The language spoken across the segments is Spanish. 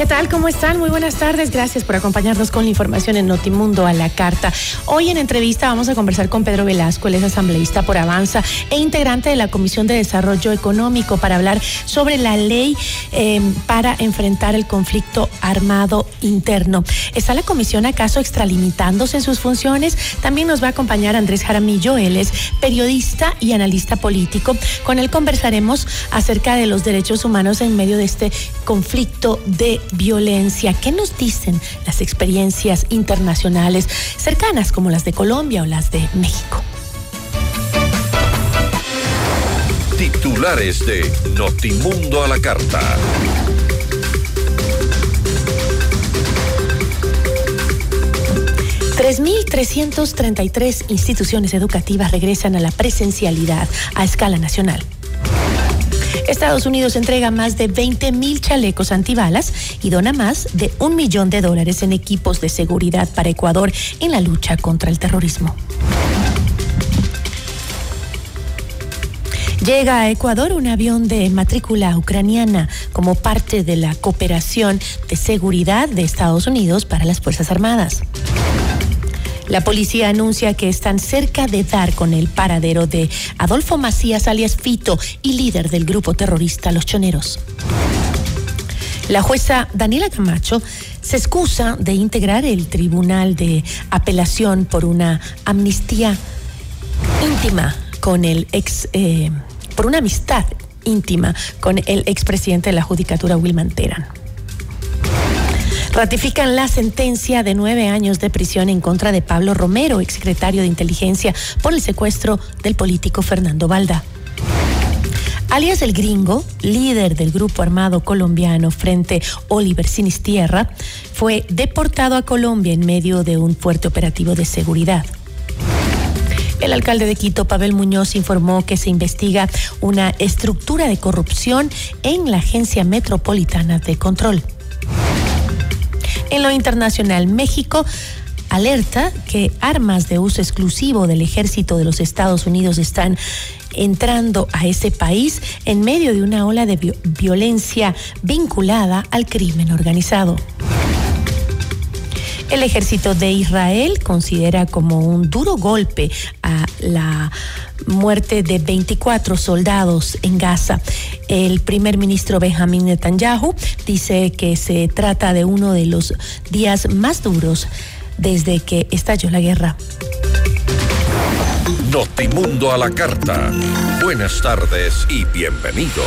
¿Qué tal? ¿Cómo están? Muy buenas tardes. Gracias por acompañarnos con la información en Notimundo a la carta. Hoy en entrevista vamos a conversar con Pedro Velasco, él es asambleísta por Avanza e integrante de la Comisión de Desarrollo Económico para hablar sobre la ley eh, para enfrentar el conflicto armado interno. ¿Está la comisión acaso extralimitándose en sus funciones? También nos va a acompañar Andrés Jaramillo, él es periodista y analista político. Con él conversaremos acerca de los derechos humanos en medio de este conflicto de violencia. ¿Qué nos dicen las experiencias internacionales cercanas como las de Colombia o las de México? Titulares de Notimundo a la carta. tres instituciones educativas regresan a la presencialidad a escala nacional. Estados Unidos entrega más de 20 mil chalecos antibalas y dona más de un millón de dólares en equipos de seguridad para Ecuador en la lucha contra el terrorismo. Llega a Ecuador un avión de matrícula ucraniana como parte de la cooperación de seguridad de Estados Unidos para las Fuerzas Armadas. La policía anuncia que están cerca de dar con el paradero de Adolfo Macías, alias Fito, y líder del grupo terrorista Los Choneros. La jueza Daniela Camacho se excusa de integrar el tribunal de apelación por una amnistía íntima con el ex, eh, por una amistad íntima con el expresidente de la Judicatura, Wilman Terán ratifican la sentencia de nueve años de prisión en contra de Pablo Romero, exsecretario de Inteligencia, por el secuestro del político Fernando Valda. Alias el Gringo, líder del grupo armado colombiano Frente Oliver Sinistierra, fue deportado a Colombia en medio de un fuerte operativo de seguridad. El alcalde de Quito, Pavel Muñoz, informó que se investiga una estructura de corrupción en la Agencia Metropolitana de Control. En lo internacional, México alerta que armas de uso exclusivo del ejército de los Estados Unidos están entrando a ese país en medio de una ola de violencia vinculada al crimen organizado. El ejército de Israel considera como un duro golpe a la muerte de 24 soldados en Gaza. El primer ministro Benjamin Netanyahu dice que se trata de uno de los días más duros desde que estalló la guerra. Notimundo a la carta. Buenas tardes y bienvenidos.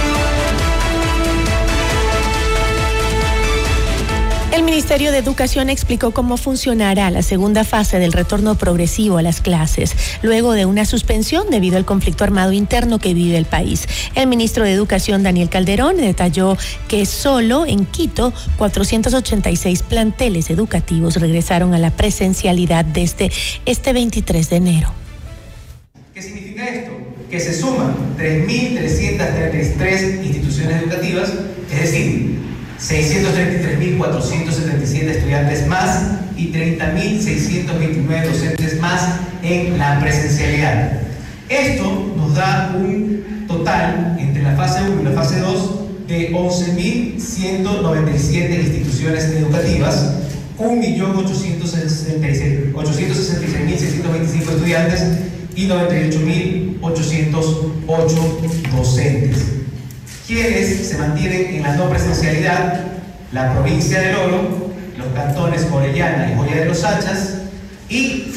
El Ministerio de Educación explicó cómo funcionará la segunda fase del retorno progresivo a las clases, luego de una suspensión debido al conflicto armado interno que vive el país. El ministro de Educación, Daniel Calderón, detalló que solo en Quito 486 planteles educativos regresaron a la presencialidad desde este 23 de enero. ¿Qué significa esto? Que se suman 3.333 instituciones educativas, es decir, 633.477 estudiantes más y 30.629 docentes más en la presencialidad. Esto nos da un total entre la fase 1 y la fase 2 de 11.197 instituciones educativas, 1.866.625 estudiantes y 98.808 docentes, quienes se mantienen en la no presencialidad, la provincia de Oro, los cantones Orellana y Joya de los Hachas y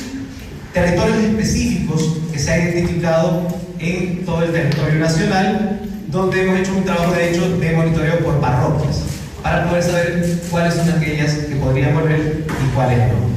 territorios específicos que se han identificado en todo el territorio nacional, donde hemos hecho un trabajo de hecho de monitoreo por parroquias, para poder saber cuáles son aquellas que podrían volver y cuáles no.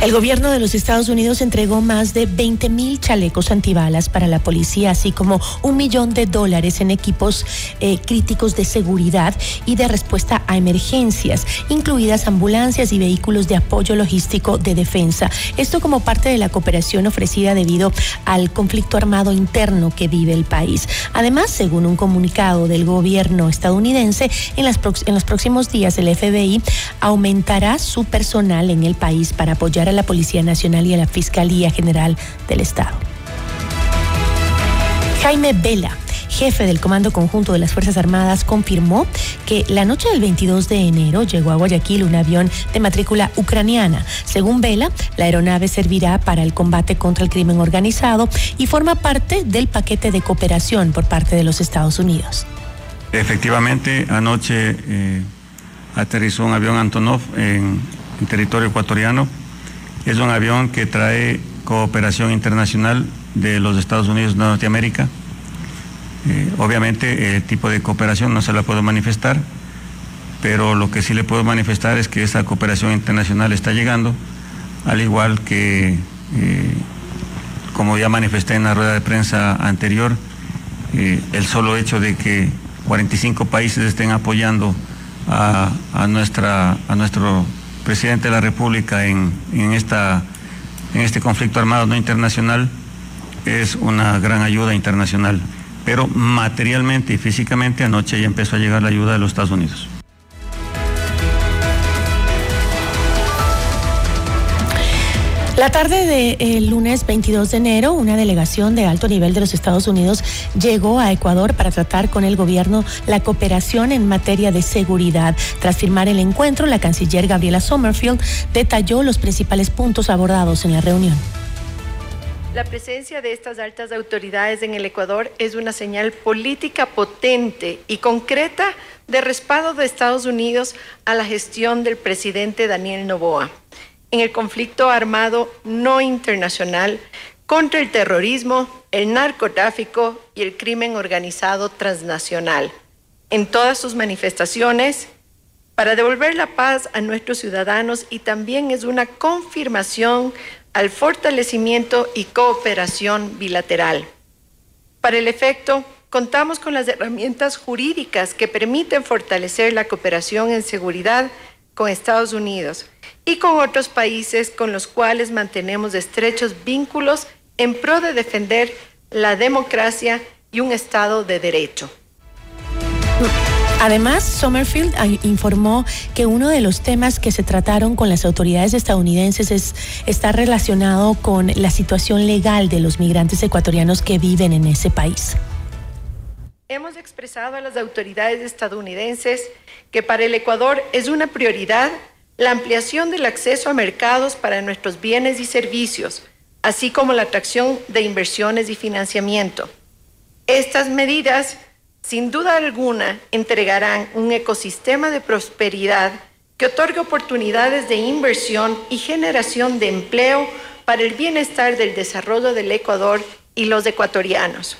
El gobierno de los Estados Unidos entregó más de 20 mil chalecos antibalas para la policía, así como un millón de dólares en equipos eh, críticos de seguridad y de respuesta a emergencias, incluidas ambulancias y vehículos de apoyo logístico de defensa. Esto como parte de la cooperación ofrecida debido al conflicto armado interno que vive el país. Además, según un comunicado del gobierno estadounidense, en, las en los próximos días el FBI aumentará su personal en el país para apoyar a la Policía Nacional y a la Fiscalía General del Estado. Jaime Vela, jefe del Comando Conjunto de las Fuerzas Armadas, confirmó que la noche del 22 de enero llegó a Guayaquil un avión de matrícula ucraniana. Según Vela, la aeronave servirá para el combate contra el crimen organizado y forma parte del paquete de cooperación por parte de los Estados Unidos. Efectivamente, anoche eh, aterrizó un avión Antonov en territorio ecuatoriano es un avión que trae cooperación internacional de los Estados Unidos de Norteamérica. Eh, obviamente el tipo de cooperación no se la puedo manifestar, pero lo que sí le puedo manifestar es que esa cooperación internacional está llegando, al igual que, eh, como ya manifesté en la rueda de prensa anterior, eh, el solo hecho de que 45 países estén apoyando a, nuestra, a nuestro presidente de la República en, esta, en este conflicto armado no internacional es una gran ayuda internacional. Pero materialmente y físicamente anoche ya empezó a llegar la ayuda de los Estados Unidos. La tarde del lunes 22 de enero, una delegación de alto nivel de los Estados Unidos llegó a Ecuador para tratar con el gobierno la cooperación en materia de seguridad. Tras firmar el encuentro, la canciller Gabriela Sommerfield detalló los principales puntos abordados en la reunión. La presencia de estas altas autoridades en el Ecuador es una señal política potente y concreta de respaldo de Estados Unidos a la gestión del presidente Daniel Novoa en el conflicto armado no internacional contra el terrorismo, el narcotráfico y el crimen organizado transnacional, en todas sus manifestaciones, para devolver la paz a nuestros ciudadanos y también es una confirmación al fortalecimiento y cooperación bilateral. Para el efecto, contamos con las herramientas jurídicas que permiten fortalecer la cooperación en seguridad con Estados Unidos y con otros países con los cuales mantenemos estrechos vínculos en pro de defender la democracia y un Estado de Derecho. Además, Sommerfield informó que uno de los temas que se trataron con las autoridades estadounidenses es, está relacionado con la situación legal de los migrantes ecuatorianos que viven en ese país. Hemos expresado a las autoridades estadounidenses que para el Ecuador es una prioridad la ampliación del acceso a mercados para nuestros bienes y servicios, así como la atracción de inversiones y financiamiento. Estas medidas, sin duda alguna, entregarán un ecosistema de prosperidad que otorga oportunidades de inversión y generación de empleo para el bienestar del desarrollo del Ecuador y los ecuatorianos.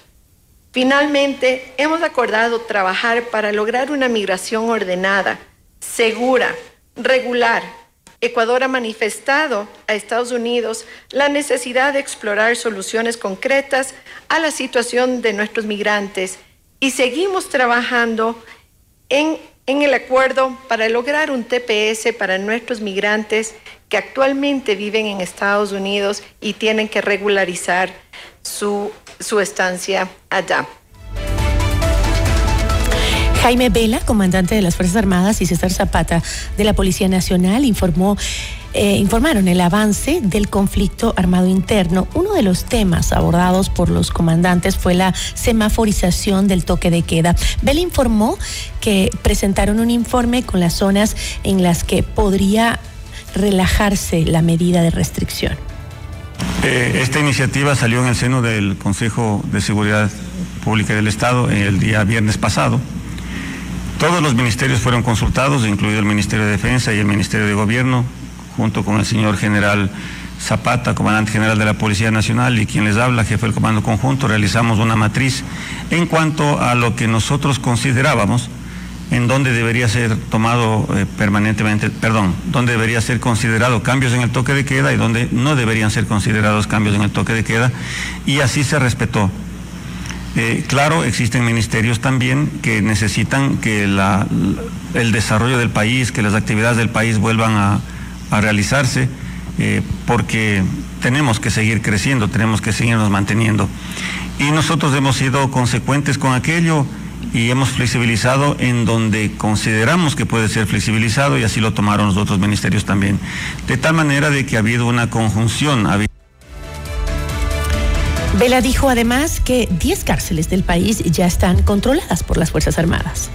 Finalmente, hemos acordado trabajar para lograr una migración ordenada, segura, regular. Ecuador ha manifestado a Estados Unidos la necesidad de explorar soluciones concretas a la situación de nuestros migrantes y seguimos trabajando en, en, el acuerdo para lograr un TPS para nuestros migrantes que actualmente viven en Estados Unidos y tienen que regularizar su, su estancia allá. Jaime Vela, comandante de las Fuerzas Armadas, y César Zapata de la Policía Nacional informó eh, informaron el avance del conflicto armado interno. Uno de los temas abordados por los comandantes fue la semaforización del toque de queda. Bell informó que presentaron un informe con las zonas en las que podría relajarse la medida de restricción. Eh, esta iniciativa salió en el seno del Consejo de Seguridad Pública del Estado el día viernes pasado. Todos los ministerios fueron consultados, incluido el Ministerio de Defensa y el Ministerio de Gobierno, junto con el señor general Zapata, comandante general de la Policía Nacional, y quien les habla, jefe del Comando Conjunto, realizamos una matriz en cuanto a lo que nosotros considerábamos en donde debería ser tomado eh, permanentemente, perdón, donde debería ser considerado cambios en el toque de queda y donde no deberían ser considerados cambios en el toque de queda, y así se respetó. Eh, claro, existen ministerios también que necesitan que el desarrollo del país, que las actividades del país vuelvan a, realizarse, eh, porque tenemos que seguir creciendo, tenemos que seguirnos manteniendo. Y nosotros hemos sido consecuentes con aquello y hemos flexibilizado en donde consideramos que puede ser flexibilizado y así lo tomaron los otros ministerios también. De tal manera de que ha habido una conjunción. Vela dijo además que 10 cárceles del país ya están controladas por las Fuerzas Armadas.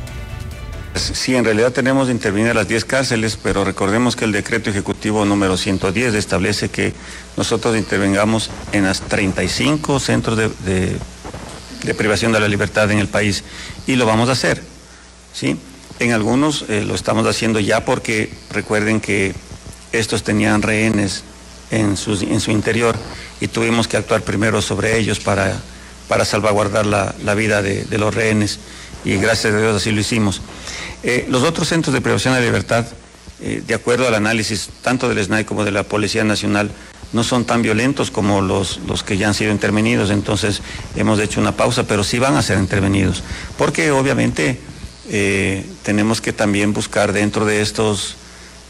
Sí, en realidad tenemos de intervenir las 10 cárceles, pero recordemos que el decreto ejecutivo número 110 establece que nosotros intervengamos en las 35 centros de de privación de la libertad en el país y lo vamos a hacer. ¿sí? En algunos eh, lo estamos haciendo ya porque recuerden que estos tenían rehenes en su, interior y tuvimos que actuar primero sobre ellos para, para salvaguardar la, vida de, los rehenes y gracias a Dios así lo hicimos. Eh, los otros centros de privación de la libertad, eh, de acuerdo al análisis tanto del SNAI como de la Policía Nacional, no son tan violentos como los, los que ya han sido intervenidos, entonces hemos hecho una pausa, pero sí van a ser intervenidos, porque obviamente eh, tenemos que también buscar dentro de estos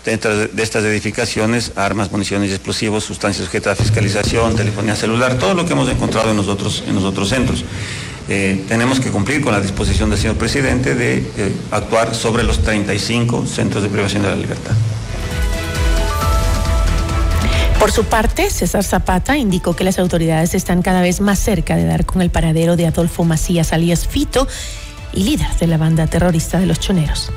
dentro de estas edificaciones armas, municiones y explosivos, sustancias sujetas a fiscalización, telefonía celular, todo lo que hemos encontrado en los otros, en los otros centros. Eh, tenemos que cumplir con la disposición del señor presidente de eh, actuar sobre los 35 centros de privación de la libertad. Por su parte, César Zapata indicó que las autoridades están cada vez más cerca de dar con el paradero de Adolfo Macías alias Fito y líder de la banda terrorista de los Choneros.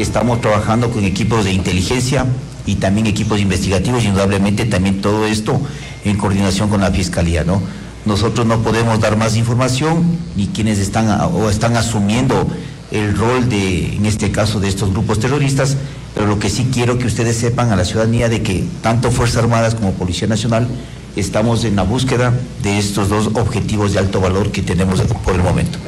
Estamos trabajando con equipos de inteligencia y también equipos investigativos, indudablemente también todo esto en coordinación con la Fiscalía, ¿no? Nosotros no podemos dar más información ni quienes están o están asumiendo el rol de, en este caso, de estos grupos terroristas, pero lo que sí quiero que ustedes sepan a la ciudadanía de que tanto Fuerzas Armadas como Policía Nacional estamos en la búsqueda de estos dos objetivos de alto valor que tenemos por el momento.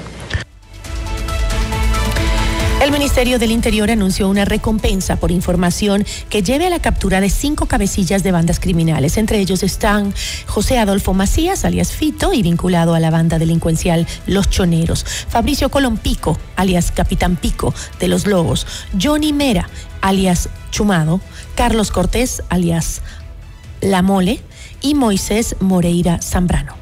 El Ministerio del Interior anunció una recompensa por información que lleve a la captura de cinco cabecillas de bandas criminales. Entre ellos están José Adolfo Macías, alias Fito, y vinculado a la banda delincuencial Los Choneros. Fabricio Colompico, alias Capitán Pico, de Los Lobos. Johnny Mera, alias Chumado. Carlos Cortés, alias La Mole. Y Moisés Moreira Zambrano.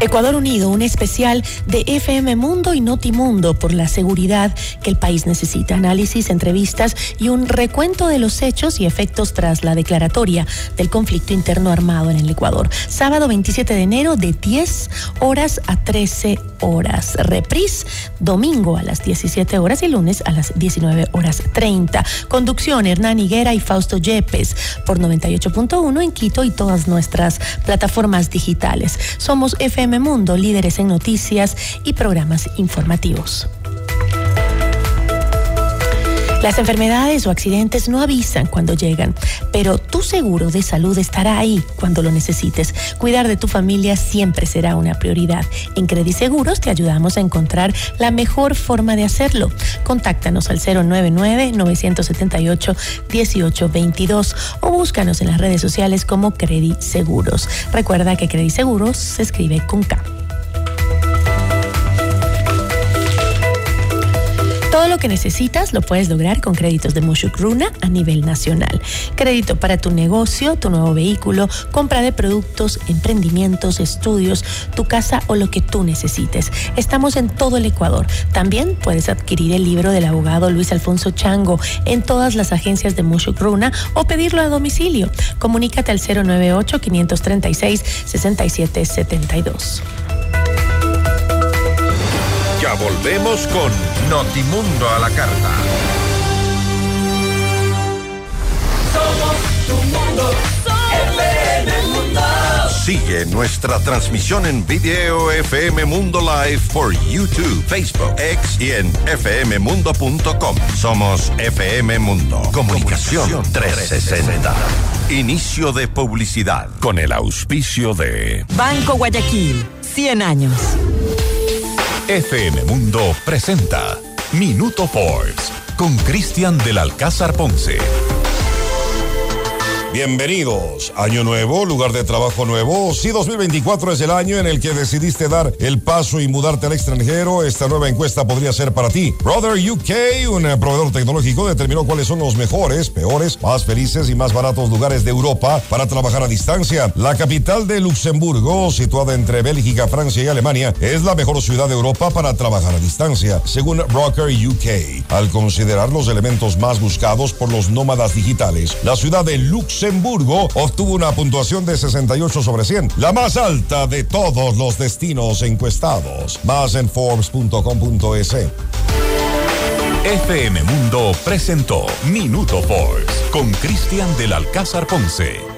Ecuador Unido, un especial de FM Mundo y Notimundo por la seguridad que el país necesita. Análisis, entrevistas y un recuento de los hechos y efectos tras la declaratoria del conflicto interno armado en el Ecuador. Sábado 27 de enero de 10 horas a 13 horas. Reprise domingo a las 17 horas y lunes a las 19 horas 30. Conducción Hernán Higuera y Fausto Yepes por 98.1 en Quito y todas nuestras plataformas digitales. Somos FM Mundo, líderes en noticias y programas informativos. Las enfermedades o accidentes no avisan cuando llegan, pero tu seguro de salud estará ahí cuando lo necesites. Cuidar de tu familia siempre será una prioridad. En Credit Seguros te ayudamos a encontrar la mejor forma de hacerlo. Contáctanos al 099-978-1822 o búscanos en las redes sociales como Credit Seguros. Recuerda que Credit Seguros se escribe con K. Todo lo que necesitas lo puedes lograr con créditos de Mushukruna a nivel nacional. Crédito para tu negocio, tu nuevo vehículo, compra de productos, emprendimientos, estudios, tu casa o lo que tú necesites. Estamos en todo el Ecuador. También puedes adquirir el libro del abogado Luis Alfonso Chango en todas las agencias de Mushukruna o pedirlo a domicilio. Comunícate al 098 536 6772. Ya volvemos con Notimundo a la carta. Somos tu mundo, FM Mundo. Sigue nuestra transmisión en video FM Mundo Live por YouTube, Facebook, X y en fmmundo.com. Somos FM Mundo. Comunicación 360. Inicio de publicidad con el auspicio de Banco Guayaquil, 100 años. FM Mundo presenta Minuto Forbes con Cristian del Alcázar Ponce. Bienvenidos. Año nuevo, lugar de trabajo nuevo. Si 2024 es el año en el que decidiste dar el paso y mudarte al extranjero, esta nueva encuesta podría ser para ti. Brother UK, un eh, proveedor tecnológico, determinó cuáles son los mejores, peores, más felices y más baratos lugares de Europa para trabajar a distancia. La capital de Luxemburgo, situada entre Bélgica, Francia y Alemania, es la mejor ciudad de Europa para trabajar a distancia, según Broker UK. Al considerar los elementos más buscados por los nómadas digitales, la ciudad de Luxemburgo Luxemburgo obtuvo una puntuación de 68 sobre 100, la más alta de todos los destinos encuestados. Más en Forbes.com.es. FM Mundo presentó Minuto Forbes con Cristian del Alcázar Ponce.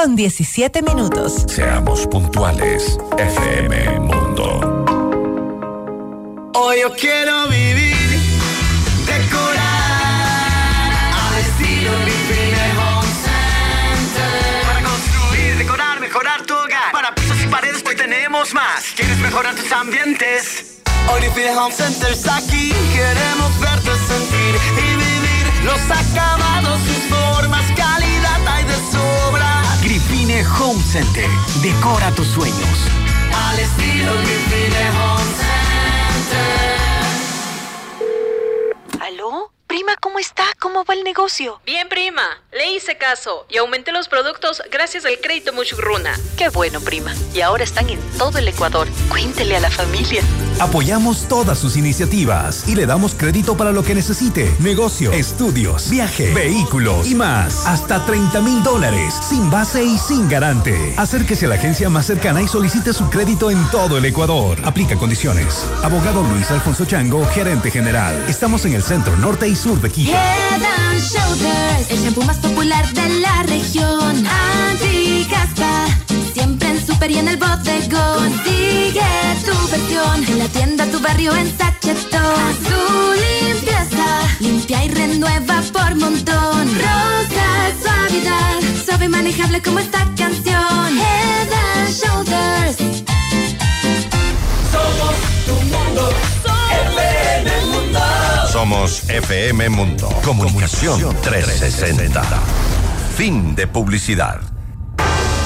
con 17 minutos. Seamos puntuales, FM Mundo. Hoy yo quiero vivir, decorar al estilo Living Home Center. Para construir, decorar, mejorar tu hogar. Para pisos y paredes, pues tenemos más. ¿Quieres mejorar tus ambientes? Hoy Living Home Center está aquí. Queremos verte sentir y vivir los acabados, Home Center. Decora tus sueños. Al estilo Gripine Home Center. ¿Aló? Prima, ¿cómo está? ¿Cómo va el negocio? Bien, prima. Le hice caso y aumenté los productos gracias al crédito Muchugruna. Qué bueno, prima. Y ahora están en todo el Ecuador. Cuéntele a la familia. Apoyamos todas sus iniciativas y le damos crédito para lo que necesite. Negocio, estudios, viaje, vehículos y más. Hasta 30 mil dólares, sin base y sin garante. Acérquese a la agencia más cercana y solicite su crédito en todo el Ecuador. Aplica condiciones. Abogado Luis Alfonso Chango, gerente general. Estamos en el centro norte y sur de Quito. Head Shoulders, el shampoo más popular de la región. Anti-caspa, siempre en super y en el bodegón. Consigue tu versión en la tienda, tu barrio, en sachetón. Azul limpieza, limpia y renueva por montón. Rosa suavidad, suave y manejable como esta canción. Head and Shoulders. Somos tu mundo, FM Mundo. Somos FM Mundo. Comunicación 360. Fin de publicidad.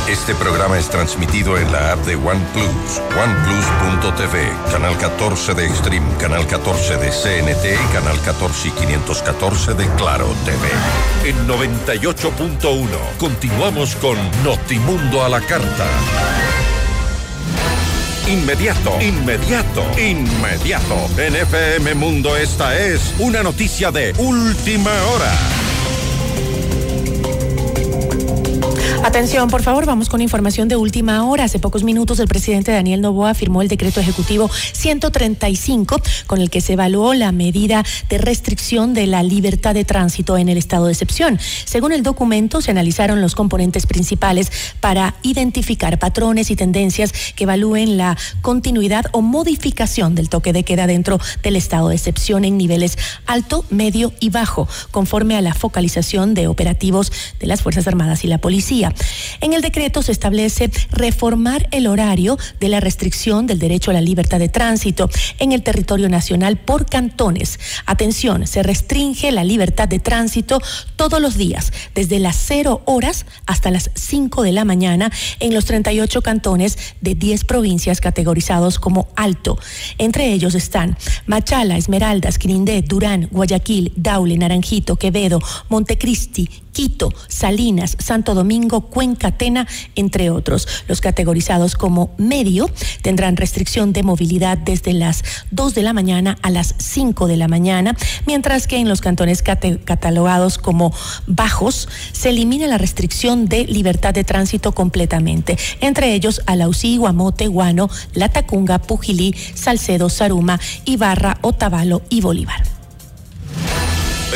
Este programa es transmitido en la app de OnePlus, oneplus.tv, canal 14 de Extreme, canal 14 de CNT y canal 14 y 514 de Claro TV. En 98.1 continuamos con Notimundo a la carta. Inmediato, inmediato, inmediato. En FM Mundo esta es una noticia de última hora. Atención, por favor, vamos con información de última hora. Hace pocos minutos el presidente Daniel Novoa firmó el decreto ejecutivo 135 con el que se evaluó la medida de restricción de la libertad de tránsito en el estado de excepción. Según el documento, se analizaron los componentes principales para identificar patrones y tendencias que evalúen la continuidad o modificación del toque de queda dentro del estado de excepción en niveles alto, medio y bajo, conforme a la focalización de operativos de las Fuerzas Armadas y la Policía. En el decreto se establece reformar el horario de la restricción del derecho a la libertad de tránsito en el territorio nacional por cantones. Atención, se restringe la libertad de tránsito todos los días, desde las 0 horas hasta las 5 de la mañana en los 38 cantones de 10 provincias categorizados como alto. Entre ellos están Machala, Esmeraldas, Quirindé, Durán, Guayaquil, Daule, Naranjito, Quevedo, Montecristi, Quito, Salinas, Santo Domingo, Cuenca, Tena, entre otros. Los categorizados como medio tendrán restricción de movilidad desde las 2 de la mañana a las 5 de la mañana, mientras que en los cantones catalogados como bajos se elimina la restricción de libertad de tránsito completamente, entre ellos Alausí, Guamote, Guano, Latacunga, Pujilí, Salcedo, Saruma, Ibarra, Otavalo y Bolívar.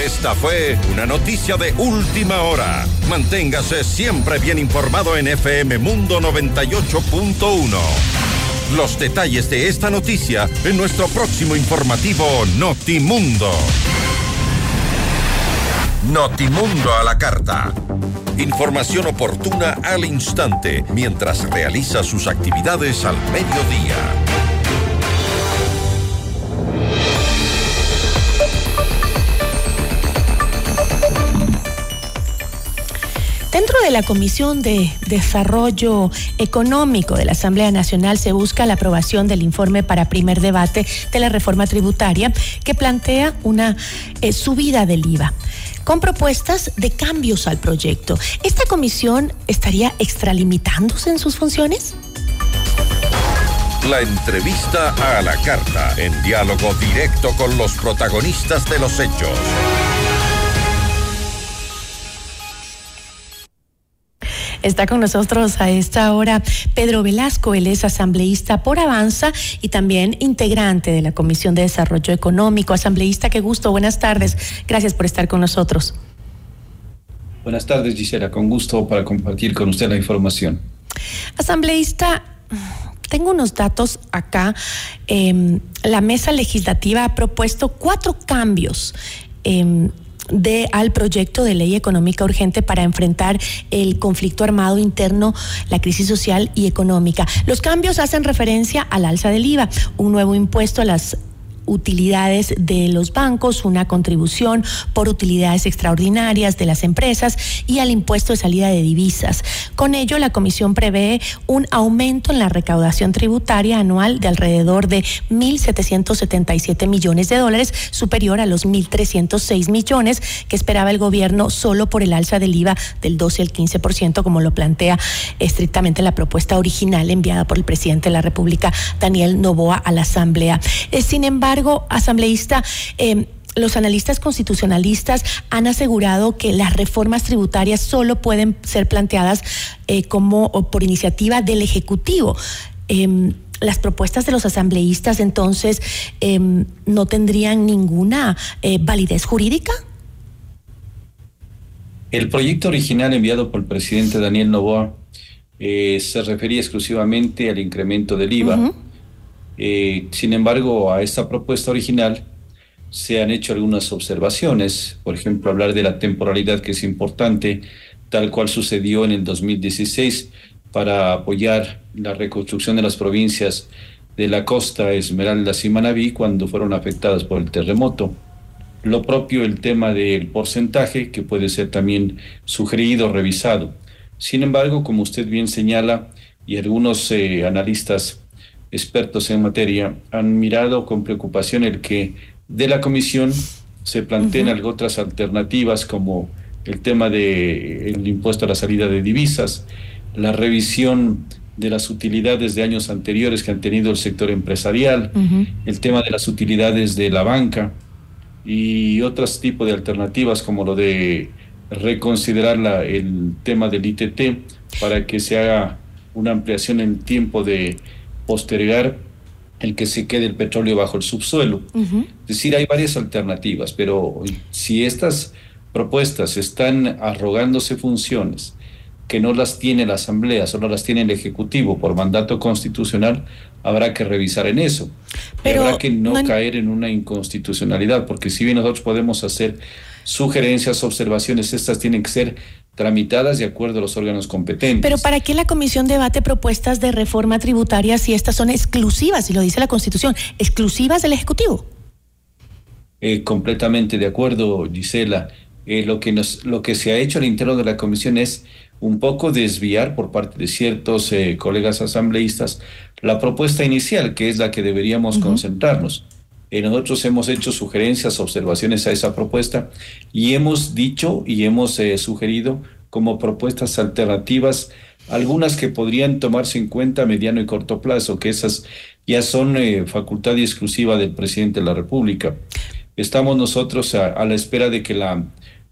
Esta fue una noticia de última hora. Manténgase siempre bien informado en FM Mundo 98.1. Los detalles de esta noticia en nuestro próximo informativo Notimundo. Notimundo a la carta. Información oportuna al instante mientras realiza sus actividades al mediodía. Dentro de la Comisión de Desarrollo Económico de la Asamblea Nacional se busca la aprobación del informe para primer debate de la reforma tributaria que plantea una eh, subida del IVA con propuestas de cambios al proyecto. ¿Esta comisión estaría extralimitándose en sus funciones? La entrevista a la carta, en diálogo directo con los protagonistas de los hechos. Está con nosotros a esta hora Pedro Velasco, él es asambleísta por Avanza y también integrante de la Comisión de Desarrollo Económico. Asambleísta, qué gusto, buenas tardes. Gracias por estar con nosotros. Buenas tardes, Gisela, con gusto para compartir con usted la información. Asambleísta, tengo unos datos acá. Em, la mesa legislativa ha propuesto cuatro cambios. Em, de al proyecto de ley económica urgente para enfrentar el conflicto armado interno, la crisis social y económica. Los cambios hacen referencia al alza del IVA, un nuevo impuesto a las utilidades de los bancos, una contribución por utilidades extraordinarias de las empresas y al impuesto de salida de divisas. Con ello, la Comisión prevé un aumento en la recaudación tributaria anual de alrededor de 1.777 millones de dólares, superior a los 1.306 millones que esperaba el gobierno solo por el alza del IVA del 12 al 15%, como lo plantea estrictamente la propuesta original enviada por el presidente de la República, Daniel Novoa, a la Asamblea. Eh, sin embargo, asambleísta, em, los analistas constitucionalistas han asegurado que las reformas tributarias solo pueden ser planteadas eh, como por iniciativa del Ejecutivo. Em, las propuestas de los asambleístas entonces em, no tendrían ninguna eh, validez jurídica. El proyecto original enviado por el presidente Daniel Novoa eh, se refería exclusivamente al incremento del IVA. Eh, sin embargo, a esta propuesta original se han hecho algunas observaciones, por ejemplo, hablar de la temporalidad que es importante, tal cual sucedió en el 2016 para apoyar la reconstrucción de las provincias de la costa, Esmeraldas y Manabí, cuando fueron afectadas por el terremoto. Lo propio el tema del porcentaje, que puede ser también sugerido, revisado. Sin embargo, como usted bien señala, y algunos eh, analistas expertos en materia han mirado con preocupación el que de la comisión se planteen otras alternativas como el tema del impuesto a la salida de divisas, la revisión de las utilidades de años anteriores que han tenido el sector empresarial, el tema de las utilidades de la banca y otros tipos de alternativas como lo de reconsiderar la, el tema del ITT para que se haga una ampliación en tiempo de postergar el que se quede el petróleo bajo el subsuelo. Es decir, hay varias alternativas, pero si estas propuestas están arrogándose funciones que no las tiene la Asamblea, solo las tiene el Ejecutivo por mandato constitucional, habrá que revisar en eso. Pero habrá que no, caer en una inconstitucionalidad, porque si bien nosotros podemos hacer sugerencias, observaciones, estas tienen que ser tramitadas de acuerdo a los órganos competentes. Pero ¿para qué la Comisión debate propuestas de reforma tributaria si estas son exclusivas, y lo dice la Constitución, exclusivas del Ejecutivo? Eh, completamente de acuerdo, Gisela. Eh, lo, que nos, lo que se ha hecho al interno de la Comisión es un poco desviar por parte de ciertos eh, colegas asambleístas la propuesta inicial, que es la que deberíamos concentrarnos. Eh, nosotros hemos hecho sugerencias, observaciones a esa propuesta y hemos dicho y hemos eh, sugerido como propuestas alternativas algunas que podrían tomarse en cuenta a mediano y corto plazo, que esas ya son facultad exclusiva del presidente de la República. Estamos nosotros a la espera de que la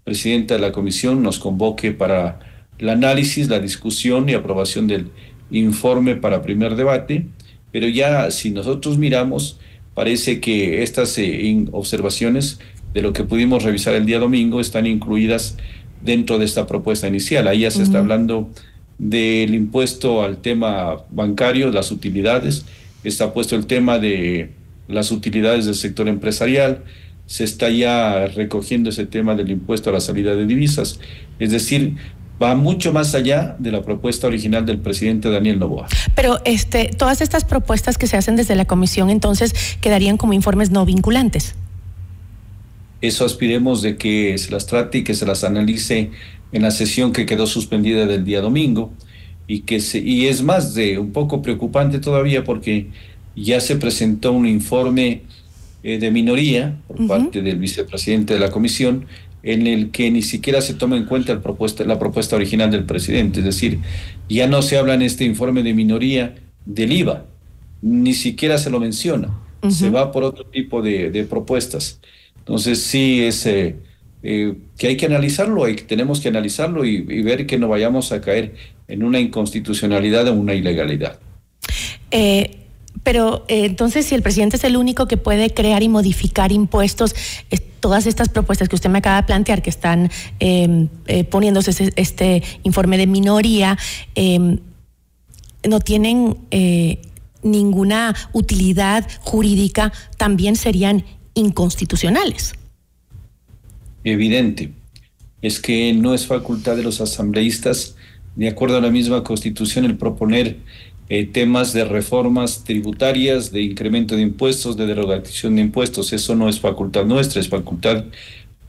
presidenta de la comisión nos convoque para el análisis, la discusión y aprobación del informe para primer debate, pero ya si nosotros miramos, parece que estas eh, observaciones de lo que pudimos revisar el día domingo están incluidas dentro de esta propuesta inicial. Ahí ya se está hablando del impuesto al tema bancario, las utilidades, está puesto el tema de las utilidades del sector empresarial, se está ya recogiendo ese tema del impuesto a la salida de divisas. Es decir, va mucho más allá de la propuesta original del presidente Daniel Novoa. Pero este, todas estas propuestas que se hacen desde la comisión entonces quedarían como informes no vinculantes. Eso aspiremos de que se las trate y que se las analice en la sesión que quedó suspendida del día domingo y que se, y es más de un poco preocupante todavía porque ya se presentó un informe eh, de minoría por parte del vicepresidente de la comisión en el que ni siquiera se toma en cuenta propuesta, la propuesta original del presidente. Es decir, ya no se habla en este informe de minoría del IVA, ni siquiera se lo menciona, se va por otro tipo de, propuestas. Entonces sí es eh, eh, que hay que analizarlo, hay, tenemos que analizarlo y, y, ver que no vayamos a caer en una inconstitucionalidad o una ilegalidad. Eh, pero eh, entonces, si el presidente es el único que puede crear y modificar impuestos, todas estas propuestas que usted me acaba de plantear, que están em, eh, poniéndose este informe de minoría, em, no tienen eh, ninguna utilidad jurídica, también serían inconstitucionales. Evidente. Es que no es facultad de los asambleístas, de acuerdo a la misma constitución, el proponer eh, temas de reformas tributarias, de incremento de impuestos, de derogación de impuestos. Eso no es facultad nuestra, es facultad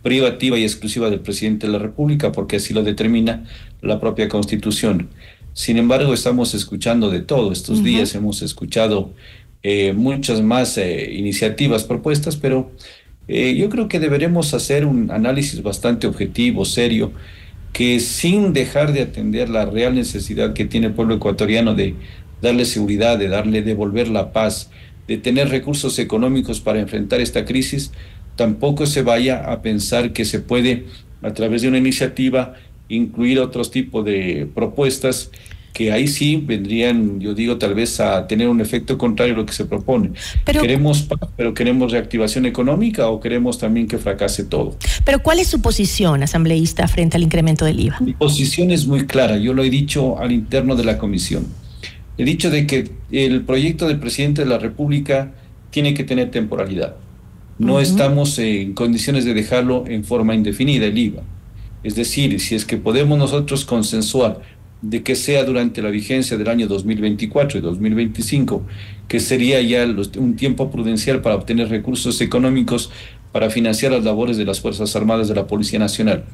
privativa y exclusiva del presidente de la República, porque así lo determina la propia Constitución. Sin embargo, estamos escuchando de todo. Estos días hemos escuchado eh, muchas más eh, iniciativas propuestas, pero yo creo que deberemos hacer un análisis bastante objetivo, serio, que sin dejar de atender la real necesidad que tiene el pueblo ecuatoriano de darle seguridad, de darle, devolver la paz, de tener recursos económicos para enfrentar esta crisis, tampoco se vaya a pensar que se puede, a través de una iniciativa, incluir otros tipos de propuestas que ahí sí vendrían, yo digo, tal vez a tener un efecto contrario a lo que se propone. Pero, ¿Queremos paz, pero queremos reactivación económica o queremos también que fracase todo? Pero ¿cuál es su posición, asambleísta, frente al incremento del IVA? Mi posición es muy clara, yo lo he dicho al interno de la comisión. He dicho de que el proyecto del presidente de la República tiene que tener temporalidad. No estamos en condiciones de dejarlo en forma indefinida el IVA. Es decir, si es que podemos nosotros consensuar de que sea durante la vigencia del año 2024 y 2025, que sería ya un tiempo prudencial para obtener recursos económicos para financiar las labores de las Fuerzas Armadas de la Policía Nacional.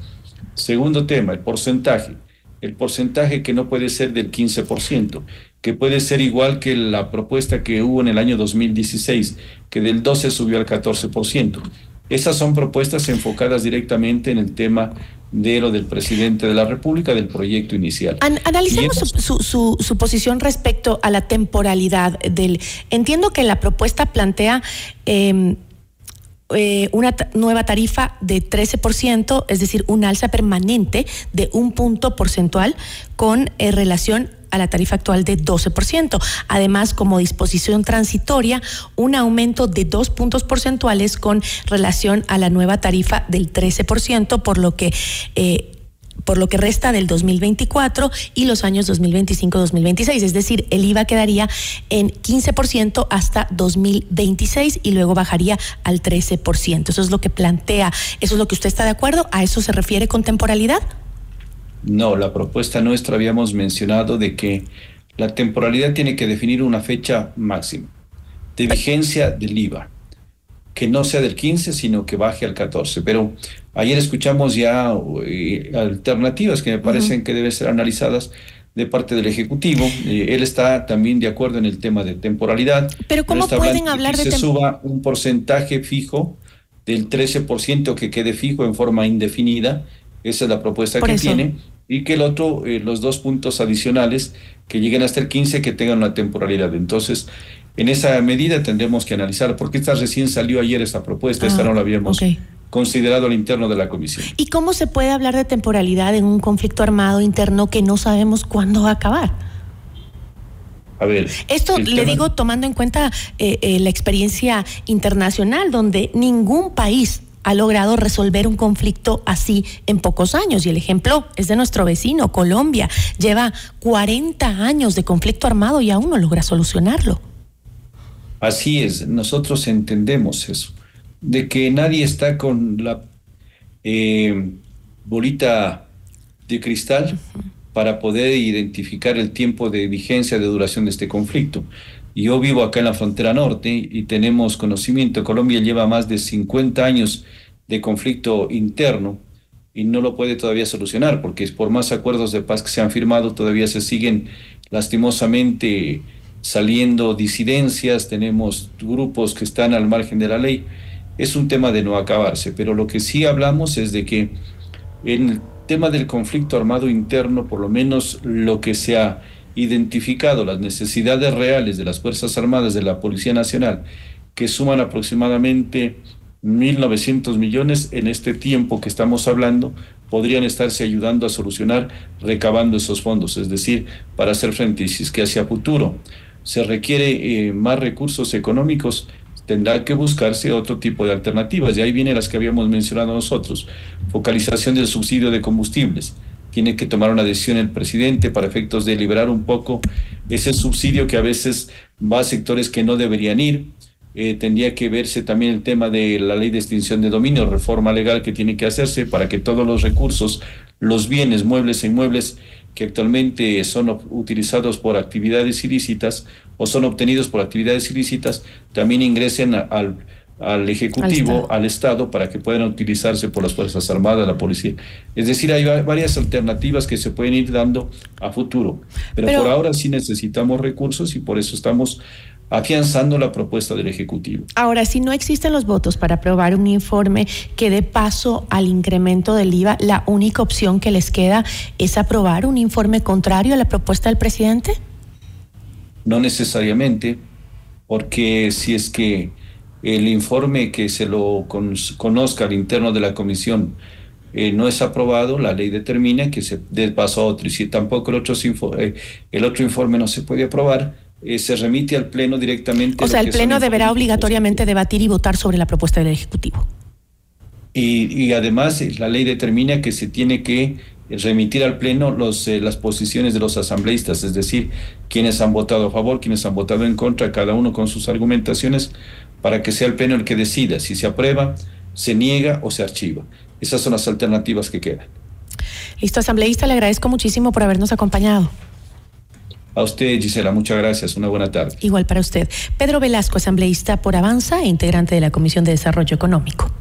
Segundo tema, el porcentaje. El porcentaje que no puede ser del 15% que puede ser igual que la propuesta que hubo en el año 2016, que del 12 subió al 14%. Esas son propuestas enfocadas directamente en el tema de lo del presidente de la República, del proyecto inicial. analicemos su, posición respecto a la temporalidad del... Entiendo que la propuesta plantea... Em, eh, una nueva tarifa de 13%, es decir, un alza permanente de un punto porcentual con eh, relación a la tarifa actual de 12%. Además, como disposición transitoria, un aumento de dos puntos porcentuales con relación a la nueva tarifa del 13%, por lo que eh, por lo que resta del 2024 y los años 2025-2026. Es decir, el IVA quedaría en 15% hasta 2026 y luego bajaría al 13%. Eso es lo que plantea, eso es lo que usted está de acuerdo, ¿a eso se refiere con temporalidad? No, la propuesta nuestra habíamos mencionado de que la temporalidad tiene que definir una fecha máxima de vigencia del IVA, que no sea del 15, sino que baje al 14. Pero ayer escuchamos ya eh, alternativas que me parecen que deben ser analizadas de parte del Ejecutivo. Eh, él está también de acuerdo en el tema de temporalidad. Pero ¿cómo pueden hablar de que se suba un porcentaje fijo del 13% que quede fijo en forma indefinida? Esa es la propuesta que tiene y que el otro, eh, los dos puntos adicionales que lleguen hasta el 15 que tengan una temporalidad. Entonces, en esa medida tendremos que analizar, porque esta recién salió ayer esta propuesta, esta ah, no la habíamos considerado al interno de la comisión. ¿Y cómo se puede hablar de temporalidad en un conflicto armado interno que no sabemos cuándo va a acabar? A ver, Esto le digo tomando en cuenta eh, eh, la experiencia internacional, donde ningún país ha logrado resolver un conflicto así en pocos años. Y el ejemplo es de nuestro vecino, Colombia. Lleva 40 años de conflicto armado y aún no logra solucionarlo. Así es, nosotros entendemos eso, de que nadie está con la eh, bolita de cristal para poder identificar el tiempo de vigencia de duración de este conflicto. Yo vivo acá en la frontera norte y tenemos conocimiento. Colombia lleva más de 50 años de conflicto interno y no lo puede todavía solucionar porque por más acuerdos de paz que se han firmado todavía se siguen lastimosamente saliendo disidencias, tenemos grupos que están al margen de la ley. Es un tema de no acabarse, pero lo que sí hablamos es de que en el tema del conflicto armado interno, por lo menos lo que se ha identificado las necesidades reales de las Fuerzas Armadas, de la Policía Nacional, que suman aproximadamente 1.900 millones en este tiempo que estamos hablando, podrían estarse ayudando a solucionar recabando esos fondos, es decir, para hacer frente, si es que hacia futuro. Se requiere eh, más recursos económicos, tendrá que buscarse otro tipo de alternativas. Y ahí vienen las que habíamos mencionado nosotros. Focalización del subsidio de combustibles tiene que tomar una decisión el presidente para efectos de liberar un poco ese subsidio que a veces va a sectores que no deberían ir. Eh, tendría que verse también el tema de la ley de extinción de dominio, reforma legal que tiene que hacerse para que todos los recursos, los bienes, muebles e inmuebles que actualmente son utilizados por actividades ilícitas o son obtenidos por actividades ilícitas, también ingresen al al Ejecutivo, al Estado. para que puedan utilizarse por las Fuerzas Armadas, la policía. Es decir, hay varias alternativas que se pueden ir dando a futuro. Pero, por ahora sí necesitamos recursos y por eso estamos afianzando la propuesta del Ejecutivo. Ahora, si no existen los votos para aprobar un informe que dé paso al incremento del IVA, ¿la única opción que les queda es aprobar un informe contrario a la propuesta del presidente? No necesariamente, porque si es que el informe que se lo conozca al interno de la comisión eh, no es aprobado, la ley determina que se dé paso a otro. Y si tampoco el otro, eh, el otro informe no se puede aprobar, eh, se remite al Pleno directamente. O sea, el Pleno deberá obligatoriamente debatir y votar sobre la propuesta del Ejecutivo. Y, y además la ley determina que se tiene que remitir al Pleno los, las posiciones de los asambleístas, es decir, quienes han votado a favor, quienes han votado en contra, cada uno con sus argumentaciones para que sea el Pleno el que decida si se aprueba, se niega o se archiva. Esas son las alternativas que quedan. Listo, asambleísta, le agradezco muchísimo por habernos acompañado. A usted, Gisela, muchas gracias. Una buena tarde. Igual para usted. Pedro Velasco, asambleísta por Avanza e integrante de la Comisión de Desarrollo Económico.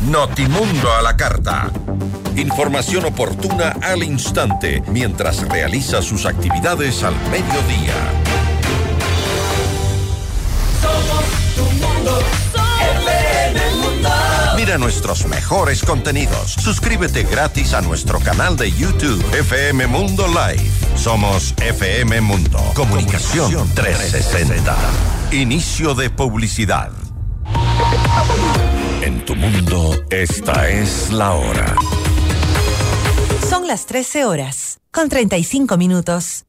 Notimundo a la carta. Información oportuna al instante mientras realiza sus actividades al mediodía. Mira nuestros mejores contenidos. Suscríbete gratis a nuestro canal de YouTube FM Mundo Live. Somos FM Mundo. Comunicación 360. Inicio de publicidad. En tu mundo, esta es la hora. Son las 13 horas, con 35 minutos.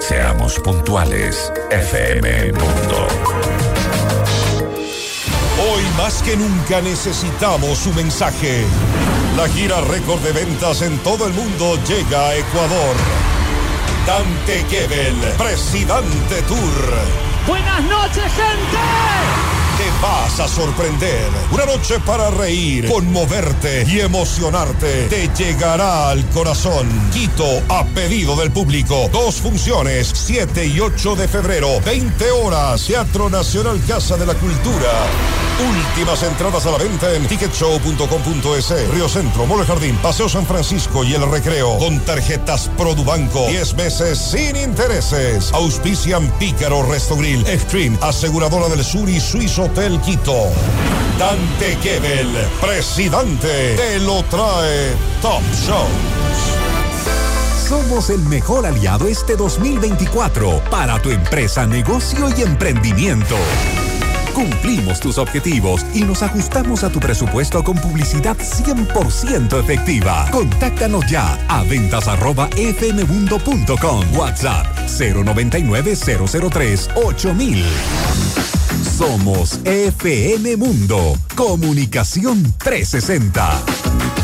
Seamos puntuales, FM Mundo. Hoy más que nunca necesitamos su mensaje. La gira récord de ventas en todo el mundo llega a Ecuador. Dante Gebel, Presidente Tour. Buenas noches, gente te vas a sorprender. Una noche para reír, conmoverte y emocionarte. Te llegará al corazón. Quito a pedido del público. Dos funciones, 7 y 8 de febrero, 20 horas. Teatro Nacional Casa de la Cultura. Últimas entradas a la venta en ticketshow.com.es. Río Centro, Mole Jardín, Paseo San Francisco y El Recreo. Con tarjetas Produbanco. 10 meses sin intereses. Auspician Pícaro Resto Grill, Extreme, Aseguradora del Sur y Suizo Hotel Quito. Dante Gebel, presidente, te lo trae Top Shows. Somos el mejor aliado este 2024 para tu empresa, negocio y emprendimiento. Cumplimos tus objetivos y nos ajustamos a tu presupuesto con publicidad 100% efectiva. Contáctanos ya a ventas@fmmundo.com. WhatsApp 099 003 8000. Somos FM Mundo. Comunicación 360.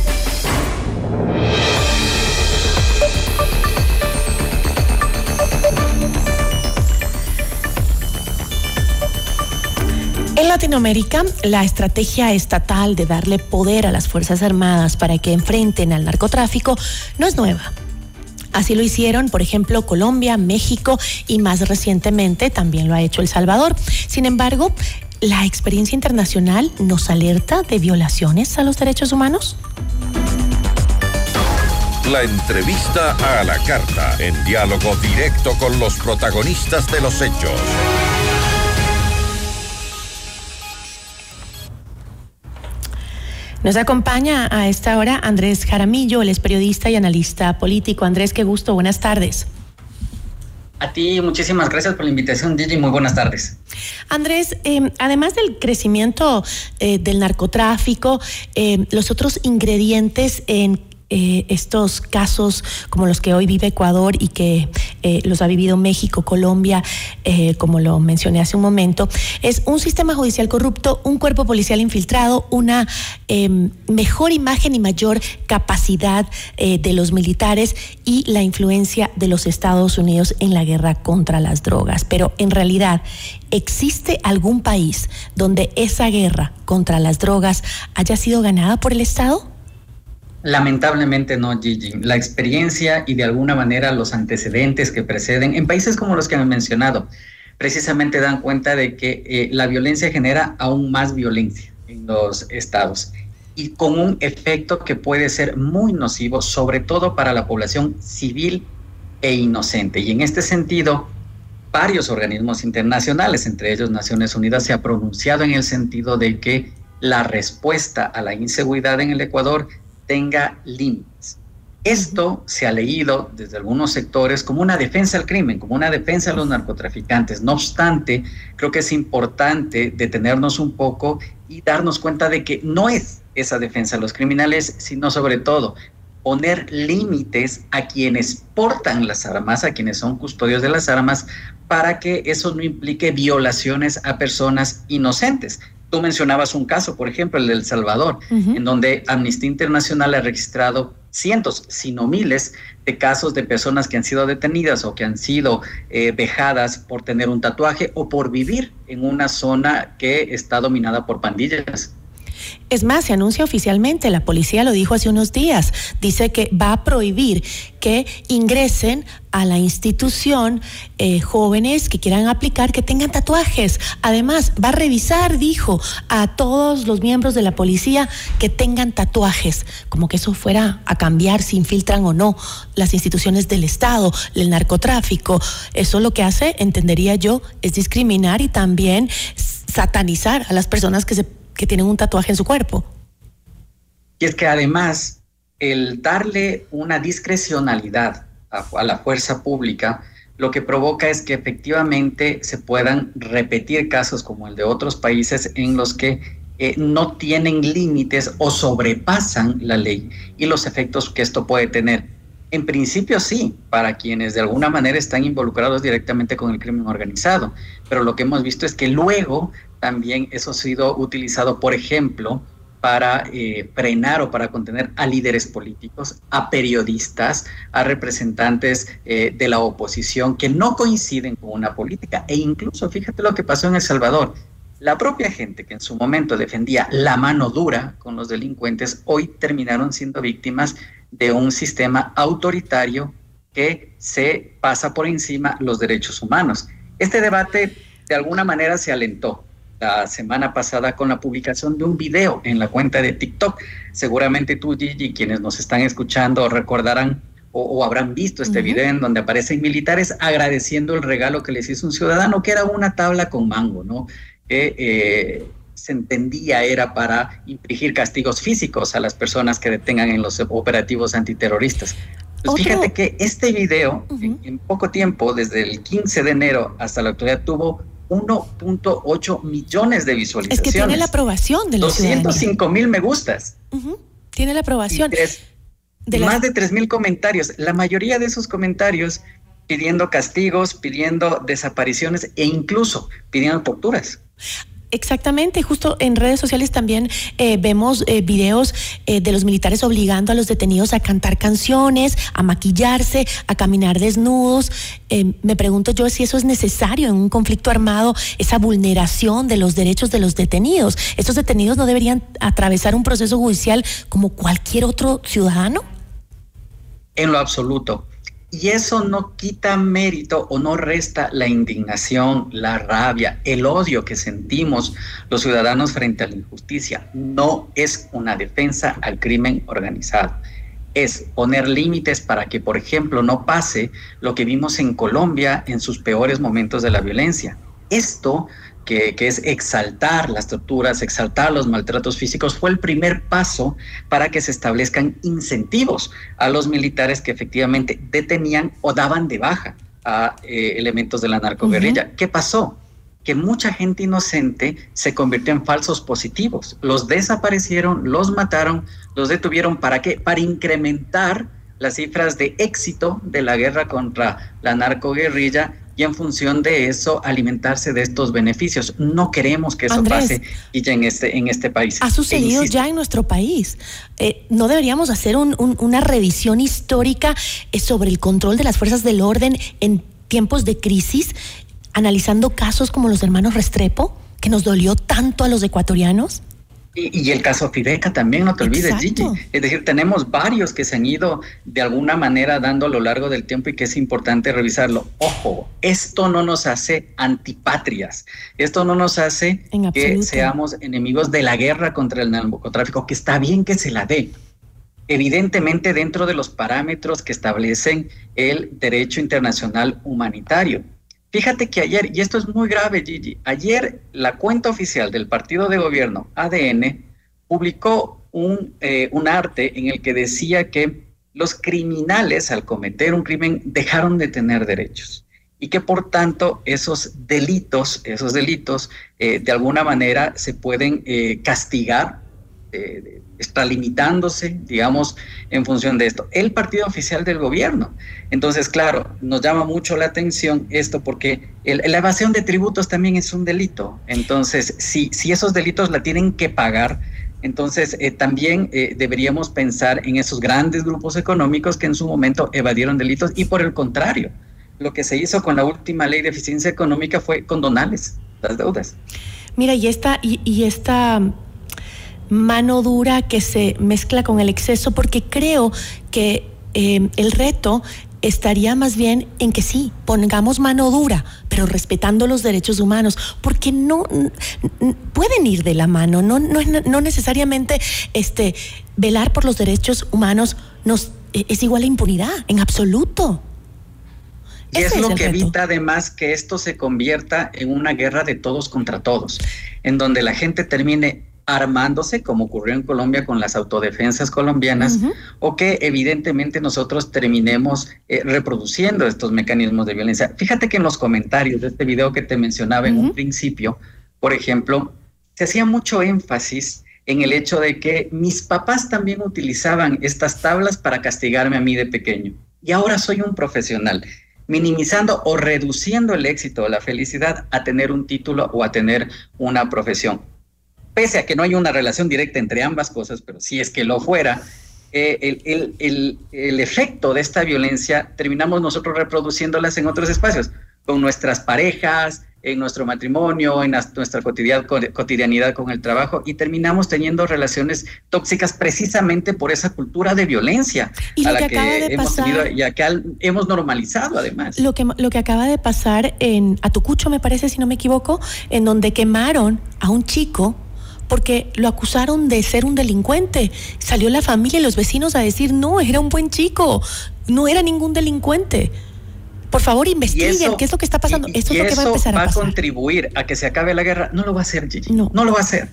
En Latinoamérica, la estrategia estatal de darle poder a las Fuerzas Armadas para que enfrenten al narcotráfico no es nueva. Así lo hicieron, por ejemplo, Colombia, México y más recientemente también lo ha hecho El Salvador. Sin embargo, ¿la experiencia internacional nos alerta de violaciones a los derechos humanos? La entrevista a la carta, en diálogo directo con los protagonistas de los hechos. Nos acompaña a esta hora Andrés Jaramillo, él es periodista y analista político. Andrés, qué gusto, buenas tardes. A ti, muchísimas gracias por la invitación, Gigi. Muy buenas tardes. Andrés, eh, además del crecimiento eh, del narcotráfico, eh, los otros ingredientes en eh, estos casos como los que hoy vive Ecuador y que eh, los ha vivido México, Colombia, eh, como lo mencioné hace un momento, es un sistema judicial corrupto, un cuerpo policial infiltrado, una em, mejor imagen y mayor capacidad de los militares y la influencia de los Estados Unidos en la guerra contra las drogas. Pero en realidad, ¿existe algún país donde esa guerra contra las drogas haya sido ganada por el Estado? Lamentablemente no, Gigi. La experiencia y de alguna manera los antecedentes que preceden en países como los que han mencionado precisamente dan cuenta de que eh, la violencia genera aún más violencia en los estados y con un efecto que puede ser muy nocivo, sobre todo para la población civil e inocente. Y en este sentido, varios organismos internacionales, entre ellos Naciones Unidas, se ha pronunciado en el sentido de que la respuesta a la inseguridad en el Ecuador tenga límites. Esto se ha leído desde algunos sectores como una defensa al crimen, como una defensa a los narcotraficantes. No obstante, creo que es importante detenernos un poco y darnos cuenta de que no es esa defensa a los criminales, sino sobre todo poner límites a quienes portan las armas, a quienes son custodios de las armas, para que eso no implique violaciones a personas inocentes. Tú mencionabas un caso, por ejemplo, el de El Salvador, en donde Amnistía Internacional ha registrado cientos, sino miles de casos de personas que han sido detenidas o que han sido eh, vejadas por tener un tatuaje o por vivir en una zona que está dominada por pandillas. Es más, se anuncia oficialmente, la policía lo dijo hace unos días, dice que va a prohibir que ingresen a la institución eh, jóvenes que quieran aplicar, que tengan tatuajes. Además, va a revisar, dijo, a todos los miembros de la policía que tengan tatuajes, como que eso fuera a cambiar si infiltran o no las instituciones del Estado, el narcotráfico. Eso lo que hace, entendería yo, es discriminar y también satanizar a las personas que se que tienen un tatuaje en su cuerpo. Y es que además el darle una discrecionalidad a, la fuerza pública lo que provoca es que efectivamente se puedan repetir casos como el de otros países en los que eh, no tienen límites o sobrepasan la ley y los efectos que esto puede tener. En principio sí, para quienes de alguna manera están involucrados directamente con el crimen organizado, pero lo que hemos visto es que luego también eso ha sido utilizado, por ejemplo, para eh, frenar o para contener a líderes políticos, a periodistas, a representantes eh, de la oposición que no coinciden con una política. E incluso, fíjate lo que pasó en El Salvador. La propia gente que en su momento defendía la mano dura con los delincuentes, hoy terminaron siendo víctimas de un sistema autoritario que se pasa por encima los derechos humanos. Este debate de alguna manera se alentó, la semana pasada con la publicación de un video en la cuenta de TikTok. Seguramente tú, Gigi, quienes nos están escuchando recordarán o, habrán visto este video en donde aparecen militares agradeciendo el regalo que les hizo un ciudadano, que era una tabla con mango, ¿no? Que eh, se entendía era para infligir castigos físicos a las personas que detengan en los operativos antiterroristas. Pues fíjate que este video, en, en, poco tiempo, desde el 15 de enero hasta la actualidad, tuvo 1.8 millones de visualizaciones. Es que tiene la aprobación de los 205 mil me gustas. Tiene la aprobación. de más de 3 mil comentarios. La mayoría de esos comentarios pidiendo castigos, pidiendo desapariciones e incluso pidiendo torturas. Exactamente, justo en redes sociales también eh, vemos eh, videos eh, de los militares obligando a los detenidos a cantar canciones, a maquillarse, a caminar desnudos. me pregunto yo si eso es necesario en un conflicto armado, esa vulneración de los derechos de los detenidos. ¿Estos detenidos no deberían atravesar un proceso judicial como cualquier otro ciudadano? En lo absoluto. Y eso no quita mérito o no resta la indignación, la rabia, el odio que sentimos los ciudadanos frente a la injusticia. No es una defensa al crimen organizado. Es poner límites para que, por ejemplo, no pase lo que vimos en Colombia en sus peores momentos de la violencia. Esto que, es exaltar las torturas, exaltar los maltratos físicos, fue el primer paso para que se establezcan incentivos a los militares que efectivamente detenían o daban de baja a eh, elementos de la narcoguerrilla. ¿Qué pasó? Que mucha gente inocente se convirtió en falsos positivos. Los desaparecieron, los mataron, los detuvieron. ¿Para qué? Para incrementar las cifras de éxito de la guerra contra la narcoguerrilla y en función de eso alimentarse de estos beneficios. No queremos que eso pase y ya en este, en este país. Ha sucedido ya en nuestro país. Eh, ¿No deberíamos hacer una revisión histórica eh, sobre el control de las fuerzas del orden en tiempos de crisis, analizando casos como los hermanos Restrepo, que nos dolió tanto a los ecuatorianos? Y, el caso Fideca también, no te olvides, Gigi. Es decir, tenemos varios que se han ido de alguna manera dando a lo largo del tiempo y que es importante revisarlo. Ojo, esto no nos hace antipatrias, esto no nos hace que seamos enemigos de la guerra contra el narcotráfico, que está bien que se la dé. Evidentemente dentro de los parámetros que establecen el derecho internacional humanitario. Fíjate que ayer, y esto es muy grave, Gigi, ayer la cuenta oficial del partido de gobierno, ADN, publicó un, eh, un arte en el que decía que los criminales al cometer un crimen dejaron de tener derechos y que por tanto esos delitos, esos delitos eh, de alguna manera se pueden eh, castigar, está limitándose, digamos, en función de esto. El partido oficial del gobierno. Entonces, claro, nos llama mucho la atención esto porque la evasión de tributos también es un delito. Entonces, si, si esos delitos la tienen que pagar, entonces, eh, también eh, deberíamos pensar en esos grandes grupos económicos que en su momento evadieron delitos y por el contrario, lo que se hizo con la última ley de eficiencia económica fue condonarles las deudas. Mira, y esta, y, esta mano dura que se mezcla con el exceso, porque creo que eh, el reto estaría más bien en que sí, pongamos mano dura, pero respetando los derechos humanos, porque no pueden ir de la mano, no, no, necesariamente este, velar por los derechos humanos nos, e, es igual a impunidad, en absoluto. Y es lo que evita además que esto se convierta en una guerra de todos contra todos, en donde la gente termine armándose, como ocurrió en Colombia con las autodefensas colombianas, o que evidentemente nosotros terminemos eh, reproduciendo estos mecanismos de violencia. Fíjate que en los comentarios de este video que te mencionaba en un principio, por ejemplo, se hacía mucho énfasis en el hecho de que mis papás también utilizaban estas tablas para castigarme a mí de pequeño. Y ahora soy un profesional minimizando o reduciendo el éxito o la felicidad a tener un título o a tener una profesión pese a que no hay una relación directa entre ambas cosas, pero si es que lo fuera, eh, el, efecto de esta violencia terminamos nosotros reproduciéndolas en otros espacios, con nuestras parejas, en nuestro matrimonio, en nuestra cotidianidad con el trabajo y terminamos teniendo relaciones tóxicas precisamente por esa cultura de violencia y a la que, hemos tenido y a que hemos normalizado además. Lo que, lo que acaba de pasar en Atucucho, me parece, si no me equivoco, en donde quemaron a un chico porque lo acusaron de ser un delincuente. Salió la familia y los vecinos a decir, no, era un buen chico, no era ningún delincuente. Por favor, investiguen qué es lo que está pasando. Esto es lo que va a empezar a pasar. va a contribuir a que se acabe la guerra. No lo va a hacer, Gigi. No, no lo va a hacer.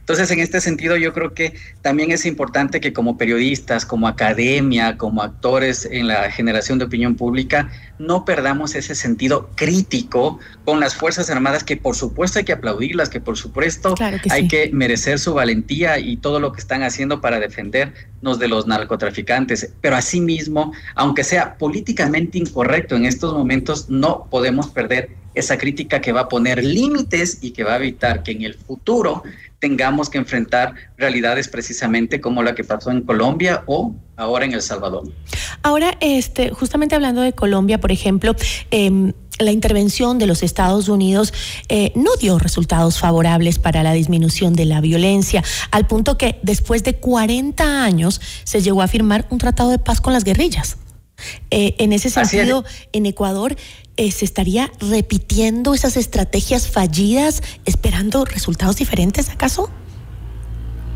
Entonces, en este sentido, yo creo que también es importante que como periodistas, como academia, como actores en la generación de opinión pública, no perdamos ese sentido crítico con las Fuerzas Armadas, que por supuesto hay que aplaudirlas, que por supuesto hay que merecer su valentía y todo lo que están haciendo para defendernos de los narcotraficantes. Pero asimismo, aunque sea políticamente incorrecto en estos momentos, no podemos perder esa crítica que va a poner límites y que va a evitar que en el futuro tengamos que enfrentar realidades precisamente como la que pasó en Colombia o ahora en El Salvador. Ahora, este, justamente hablando de Colombia, por ejemplo, em, la intervención de los Estados Unidos eh, no dio resultados favorables para la disminución de la violencia, al punto que después de 40 años se llegó a firmar un tratado de paz con las guerrillas. Eh, en ese sentido, en Ecuador eh, se estaría repitiendo esas estrategias fallidas, esperando resultados diferentes, ¿acaso?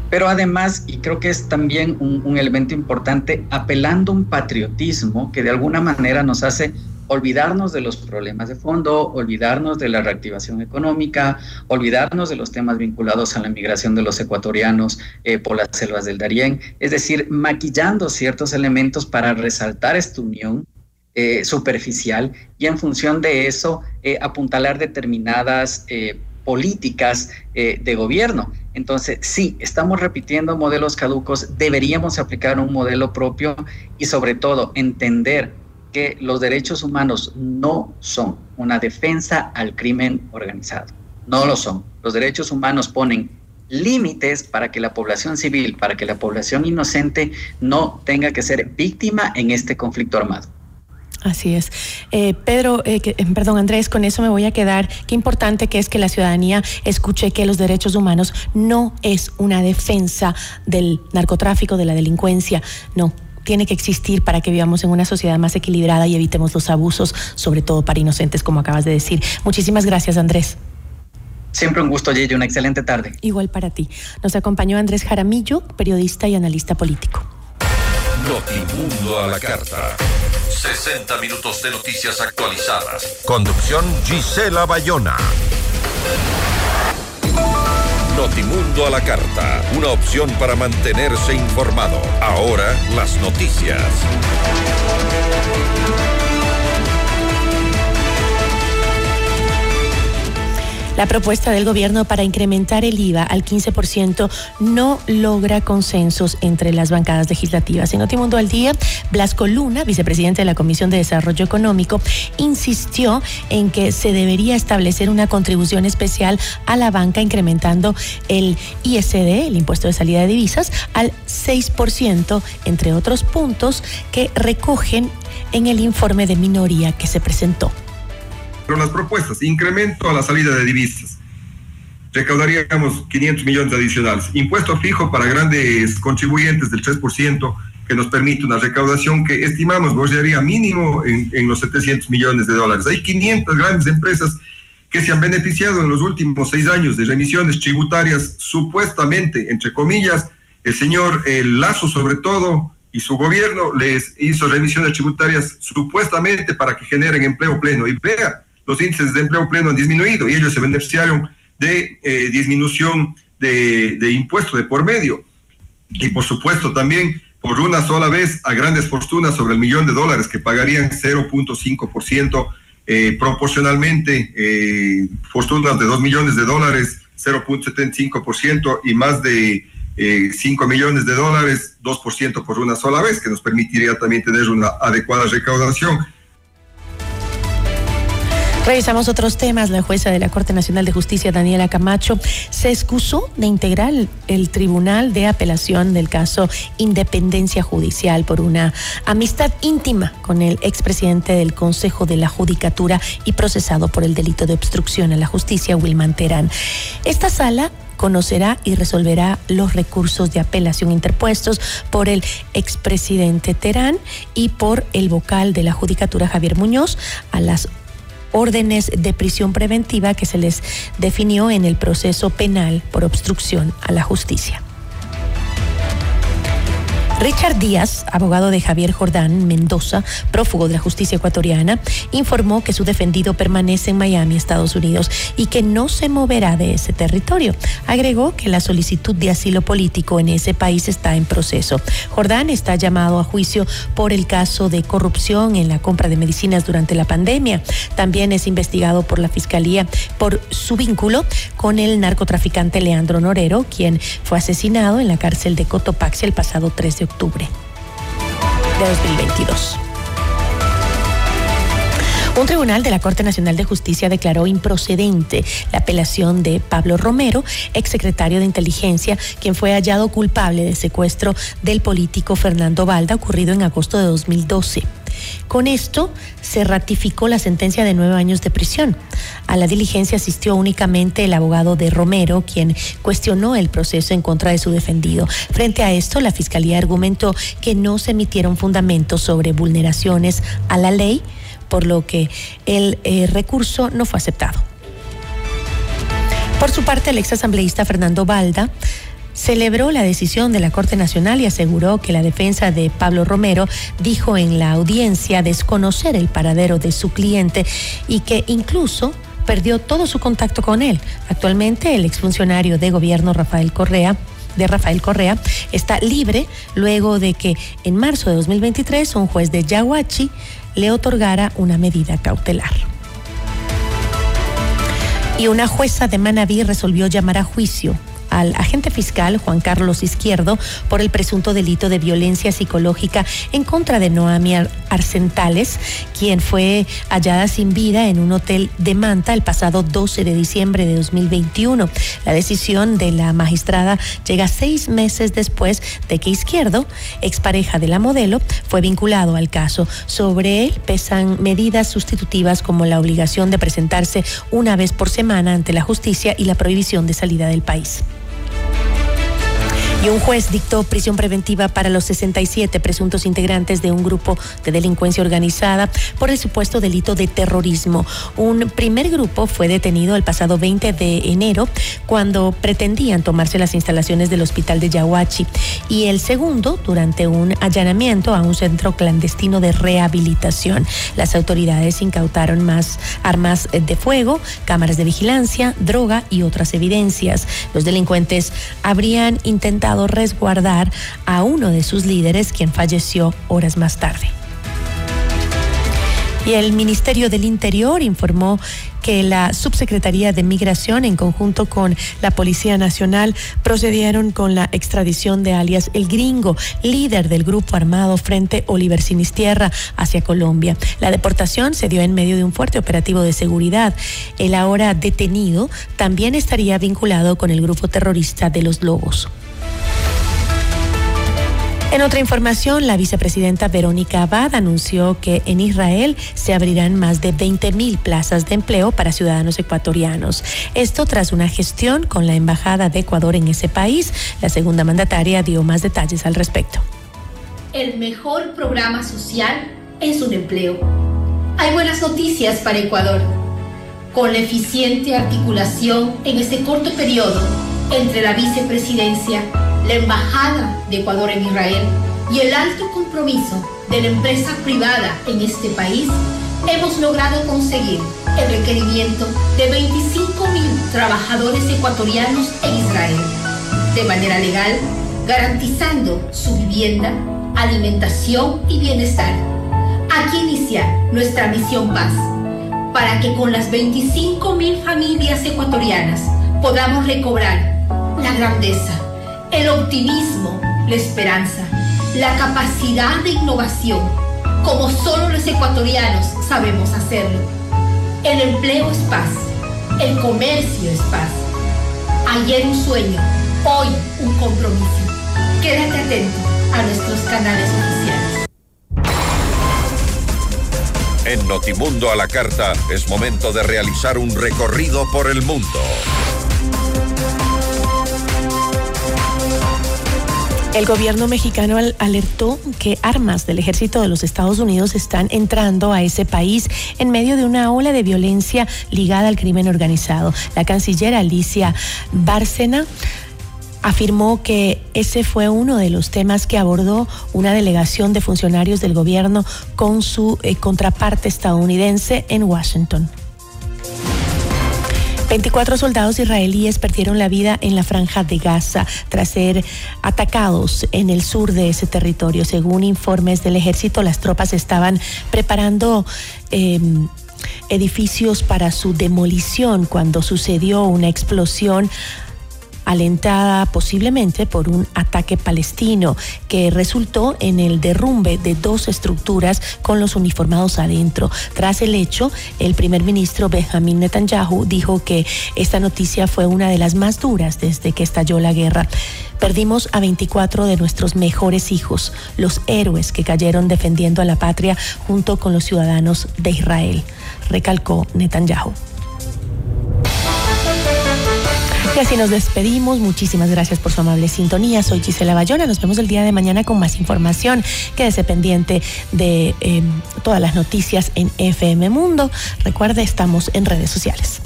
Pero además, y creo que es también un, elemento importante, apelando a un patriotismo que de alguna manera nos hace olvidarnos de los problemas de fondo, olvidarnos de la reactivación económica, olvidarnos de los temas vinculados a la migración de los ecuatorianos eh, por las selvas del Darién, es decir, maquillando ciertos elementos para resaltar esta unión eh, superficial y en función de eso eh, apuntalar determinadas políticas de gobierno. Entonces, sí, estamos repitiendo modelos caducos, deberíamos aplicar un modelo propio y sobre todo entender que los derechos humanos no son una defensa al crimen organizado. No lo son. Los derechos humanos ponen límites para que la población civil, para que la población inocente no tenga que ser víctima en este conflicto armado. Así es. Eh, Pedro, eh, eh, perdón Andrés, con eso me voy a quedar. Qué importante que es que la ciudadanía escuche que los derechos humanos no es una defensa del narcotráfico, de la delincuencia, no, tiene que existir para que vivamos en una sociedad más equilibrada y evitemos los abusos, sobre todo para inocentes, como acabas de decir. Muchísimas gracias, Andrés. Siempre un gusto, Gigi. Una excelente tarde. Igual para ti. Nos acompañó Andrés Jaramillo, periodista y analista político. Notimundo a la carta. 60 minutos de noticias actualizadas. Conducción Gisela Bayona. Notimundo a la carta. Una opción para mantenerse informado. Ahora las noticias. La propuesta del gobierno para incrementar el IVA al 15% no logra consensos entre las bancadas legislativas. En Notimundo al Día, Blasco Luna, vicepresidente de la Comisión de Desarrollo Económico, insistió en que se debería establecer una contribución especial a la banca incrementando el ISD, el impuesto de salida de divisas, al 6%, entre otros puntos que recogen en el informe de minoría que se presentó. Pero las propuestas, incremento a la salida de divisas, recaudaríamos 500 millones adicionales. Impuesto fijo para grandes contribuyentes del 3%, que nos permite una recaudación que estimamos bordearía mínimo en, en, los 700 millones de dólares. Hay 500 grandes empresas que se han beneficiado en los últimos seis años de remisiones tributarias, supuestamente, entre comillas, el señor el Lazo sobre todo y su gobierno les hizo remisiones tributarias supuestamente para que generen empleo pleno. Y vea, los índices de empleo pleno han disminuido y ellos se beneficiaron de eh, disminución de, de impuestos de por medio. Y por supuesto también por una sola vez a grandes fortunas sobre el millón de dólares que pagarían 0.5% eh, proporcionalmente, eh, fortunas de 2 millones de dólares 0.75% y más de eh, 5 millones de dólares 2% por una sola vez, que nos permitiría también tener una adecuada recaudación. Revisamos otros temas. La jueza de la Corte Nacional de Justicia, Daniela Camacho, se excusó de integrar el Tribunal de Apelación del caso Independencia Judicial por una amistad íntima con el expresidente del Consejo de la Judicatura y procesado por el delito de obstrucción a la justicia, Wilman Terán. Esta sala conocerá y resolverá los recursos de apelación interpuestos por el expresidente Terán y por el vocal de la Judicatura, Javier Muñoz, a las órdenes de prisión preventiva que se les definió en el proceso penal por obstrucción a la justicia. Richard Díaz, abogado de Javier Jordán Mendoza, prófugo de la justicia ecuatoriana, informó que su defendido permanece en Miami, Estados Unidos, y que no se moverá de ese territorio. Agregó que la solicitud de asilo político en ese país está en proceso. Jordán está llamado a juicio por el caso de corrupción en la compra de medicinas durante la pandemia. También es investigado por la Fiscalía por su vínculo con el narcotraficante Leandro Norero, quien fue asesinado en la cárcel de Cotopaxi el pasado 3 de octubre de 2022. Un tribunal de la Corte Nacional de Justicia declaró improcedente la apelación de Pablo Romero, exsecretario de Inteligencia, quien fue hallado culpable del secuestro del político Fernando Valda ocurrido en agosto de 2012. Con esto se ratificó la sentencia de nueve años de prisión. A la diligencia asistió únicamente el abogado de Romero, quien cuestionó el proceso en contra de su defendido. Frente a esto, la Fiscalía argumentó que no se emitieron fundamentos sobre vulneraciones a la ley, por lo que el eh, recurso no fue aceptado. Por su parte, el exasambleísta Fernando Balda celebró la decisión de la Corte Nacional y aseguró que la defensa de Pablo Romero dijo en la audiencia desconocer el paradero de su cliente y que incluso perdió todo su contacto con él. Actualmente el exfuncionario de gobierno Rafael Correa de Rafael Correa está libre luego de que en marzo de 2023 un juez de Yaguachi le otorgara una medida cautelar. Y una jueza de Manabí resolvió llamar a juicio al agente fiscal Juan Carlos Izquierdo por el presunto delito de violencia psicológica en contra de Noami Arcentales, quien fue hallada sin vida en un hotel de Manta el pasado 12 de diciembre de 2021. La decisión de la magistrada llega seis meses después de que Izquierdo, expareja de la modelo, fue vinculado al caso. Sobre él pesan medidas sustitutivas como la obligación de presentarse una vez por semana ante la justicia y la prohibición de salida del país. Y un juez dictó prisión preventiva para los 67 presuntos integrantes de un grupo de delincuencia organizada por el supuesto delito de terrorismo. Un primer grupo fue detenido el pasado 20 de enero cuando pretendían tomarse las instalaciones del hospital de Yahuachi y el segundo durante un allanamiento a un centro clandestino de rehabilitación. Las autoridades incautaron más armas de fuego, cámaras de vigilancia, droga y otras evidencias. Los delincuentes habrían intentado resguardar a uno de sus líderes, quien falleció horas más tarde. Y el Ministerio del Interior informó que la Subsecretaría de Migración, en conjunto con la Policía Nacional, procedieron con la extradición de alias El Gringo, líder del grupo armado Frente Oliver Sinistierra, hacia Colombia. La deportación se dio en medio de un fuerte operativo de seguridad. El ahora detenido también estaría vinculado con el grupo terrorista de los Lobos. En otra información, la vicepresidenta Verónica Abad anunció que en Israel se abrirán más de 20 mil plazas de empleo para ciudadanos ecuatorianos. Esto tras una gestión con la Embajada de Ecuador en ese país. La segunda mandataria dio más detalles al respecto. El mejor programa social es un empleo. Hay buenas noticias para Ecuador. Con la eficiente articulación en este corto periodo entre la vicepresidencia la Embajada de Ecuador en Israel y el alto compromiso de la empresa privada en este país, hemos logrado conseguir el requerimiento de 25 mil trabajadores ecuatorianos en Israel, de manera legal, garantizando su vivienda, alimentación y bienestar. Aquí inicia nuestra misión paz, para que con las 25 mil familias ecuatorianas podamos recobrar la grandeza el optimismo, la esperanza, la capacidad de innovación, como solo los ecuatorianos sabemos hacerlo. El empleo es paz, el comercio es paz. Ayer un sueño, hoy un compromiso. Quédate atento a nuestros canales oficiales. En Notimundo a la Carta es momento de realizar un recorrido por el mundo. El gobierno mexicano alertó que armas del ejército de los Estados Unidos están entrando a ese país en medio de una ola de violencia ligada al crimen organizado. La canciller Alicia Bárcena afirmó que ese fue uno de los temas que abordó una delegación de funcionarios del gobierno con su eh, contraparte estadounidense en Washington. 24 soldados israelíes perdieron la vida en la franja de Gaza tras ser atacados en el sur de ese territorio. Según informes del ejército, las tropas estaban preparando... Em, edificios para su demolición cuando sucedió una explosión alentada posiblemente por un ataque palestino que resultó en el derrumbe de dos estructuras con los uniformados adentro. Tras el hecho, el primer ministro Benjamin Netanyahu dijo que esta noticia fue una de las más duras desde que estalló la guerra. Perdimos a 24 de nuestros mejores hijos, los héroes que cayeron defendiendo a la patria junto con los ciudadanos de Israel, recalcó Netanyahu. Y así nos despedimos. Muchísimas gracias por su amable sintonía. Soy Gisela Bayona. Nos vemos el día de mañana con más información. Quédese pendiente de em, todas las noticias en FM Mundo. Recuerde, estamos en redes sociales.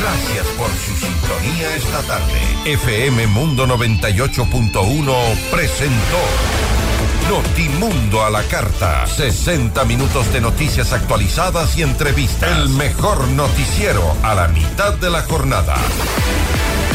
Gracias por su sintonía esta tarde. FM Mundo 98.1 presentó. Notimundo a la carta. 60 minutos de noticias actualizadas y entrevistas. El mejor noticiero a la mitad de la jornada.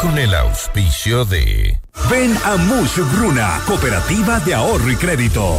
Con el auspicio de Ven a Mush Bruna, Cooperativa de Ahorro y Crédito.